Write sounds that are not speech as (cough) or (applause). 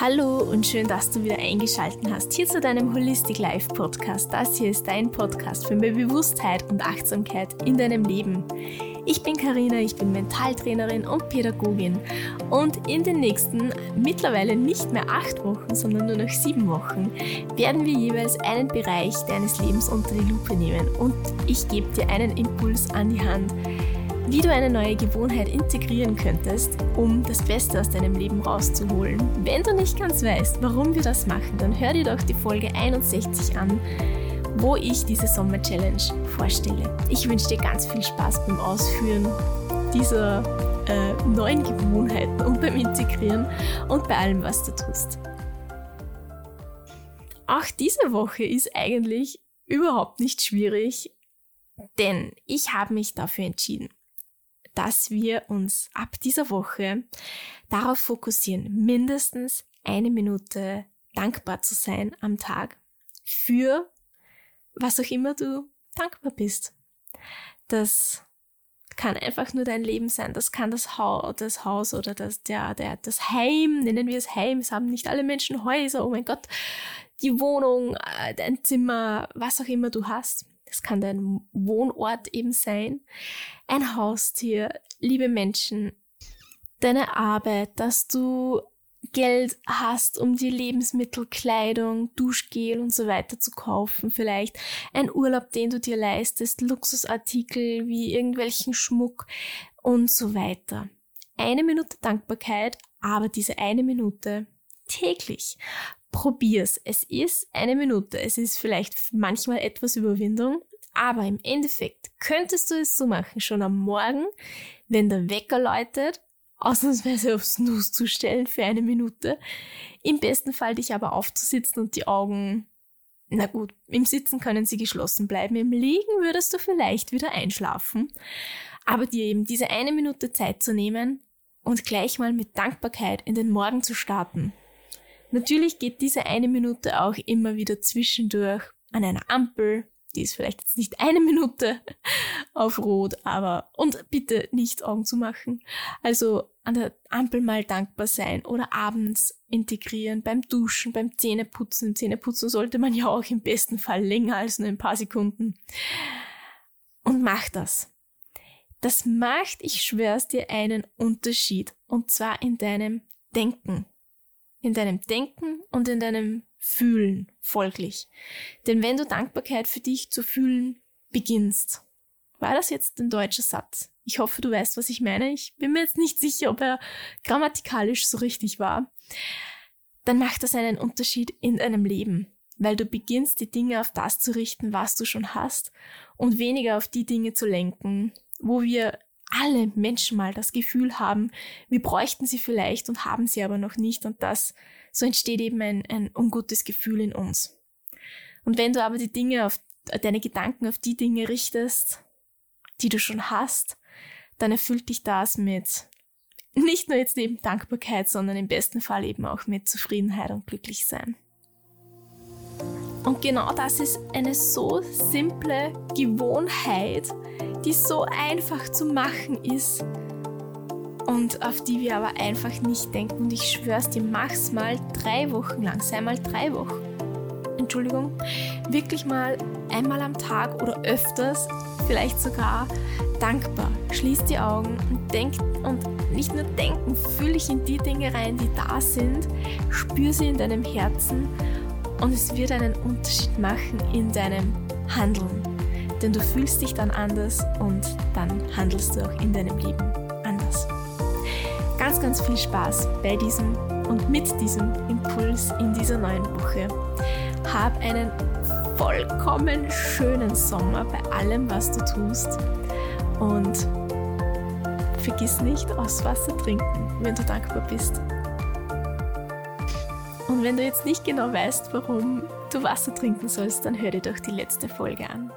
Hallo und schön, dass du wieder eingeschaltet hast hier zu deinem Holistic Life Podcast. Das hier ist dein Podcast für mehr Bewusstheit und Achtsamkeit in deinem Leben. Ich bin Karina, ich bin Mentaltrainerin und Pädagogin und in den nächsten mittlerweile nicht mehr acht Wochen, sondern nur noch sieben Wochen werden wir jeweils einen Bereich deines Lebens unter die Lupe nehmen und ich gebe dir einen Impuls an die Hand wie du eine neue Gewohnheit integrieren könntest, um das Beste aus deinem Leben rauszuholen. Wenn du nicht ganz weißt, warum wir das machen, dann hör dir doch die Folge 61 an, wo ich diese Sommer Challenge vorstelle. Ich wünsche dir ganz viel Spaß beim Ausführen dieser äh, neuen Gewohnheiten und beim Integrieren und bei allem, was du tust. Auch diese Woche ist eigentlich überhaupt nicht schwierig, denn ich habe mich dafür entschieden dass wir uns ab dieser Woche darauf fokussieren, mindestens eine Minute dankbar zu sein am Tag für was auch immer du dankbar bist. Das kann einfach nur dein Leben sein. Das kann das, ha das Haus oder das, der, der, das Heim, nennen wir es Heim. Es haben nicht alle Menschen Häuser. Oh mein Gott. Die Wohnung, äh, dein Zimmer, was auch immer du hast. Das kann dein Wohnort eben sein, ein Haustier, liebe Menschen, deine Arbeit, dass du Geld hast, um die Lebensmittel, Kleidung, Duschgel und so weiter zu kaufen, vielleicht. Ein Urlaub, den du dir leistest, Luxusartikel wie irgendwelchen Schmuck und so weiter. Eine Minute Dankbarkeit, aber diese eine Minute täglich probier's. Es ist eine Minute. Es ist vielleicht manchmal etwas Überwindung, aber im Endeffekt könntest du es so machen, schon am Morgen, wenn der Wecker läutet, ausnahmsweise auf Snooze zu stellen für eine Minute. Im besten Fall dich aber aufzusitzen und die Augen, na gut, im Sitzen können sie geschlossen bleiben, im Liegen würdest du vielleicht wieder einschlafen. Aber dir eben diese eine Minute Zeit zu nehmen und gleich mal mit Dankbarkeit in den Morgen zu starten. Natürlich geht diese eine Minute auch immer wieder zwischendurch an einer Ampel. Die ist vielleicht jetzt nicht eine Minute (laughs) auf Rot, aber und bitte nicht Augen zu machen. Also an der Ampel mal dankbar sein oder abends integrieren beim Duschen, beim Zähneputzen. Zähneputzen sollte man ja auch im besten Fall länger als nur ein paar Sekunden. Und mach das. Das macht, ich schwör's dir, einen Unterschied. Und zwar in deinem Denken in deinem Denken und in deinem Fühlen folglich. Denn wenn du Dankbarkeit für dich zu fühlen beginnst, war das jetzt ein deutscher Satz? Ich hoffe, du weißt, was ich meine. Ich bin mir jetzt nicht sicher, ob er grammatikalisch so richtig war. Dann macht das einen Unterschied in deinem Leben, weil du beginnst, die Dinge auf das zu richten, was du schon hast und weniger auf die Dinge zu lenken, wo wir alle Menschen mal das Gefühl haben, wir bräuchten sie vielleicht und haben sie aber noch nicht und das, so entsteht eben ein, ein ungutes Gefühl in uns. Und wenn du aber die Dinge auf, deine Gedanken auf die Dinge richtest, die du schon hast, dann erfüllt dich das mit nicht nur jetzt eben Dankbarkeit, sondern im besten Fall eben auch mit Zufriedenheit und Glücklichsein. Und genau das ist eine so simple Gewohnheit, die so einfach zu machen ist und auf die wir aber einfach nicht denken. Und ich schwör's dir, mach's mal drei Wochen lang, sei mal drei Wochen. Entschuldigung, wirklich mal einmal am Tag oder öfters, vielleicht sogar dankbar. Schließ die Augen und denk und nicht nur denken, fühle dich in die Dinge rein, die da sind, spür sie in deinem Herzen und es wird einen Unterschied machen in deinem Handeln. Denn du fühlst dich dann anders und dann handelst du auch in deinem Leben anders. Ganz, ganz viel Spaß bei diesem und mit diesem Impuls in dieser neuen Woche. Hab einen vollkommen schönen Sommer bei allem, was du tust. Und vergiss nicht, aus Wasser trinken, wenn du dankbar bist. Und wenn du jetzt nicht genau weißt, warum du Wasser trinken sollst, dann hör dir doch die letzte Folge an.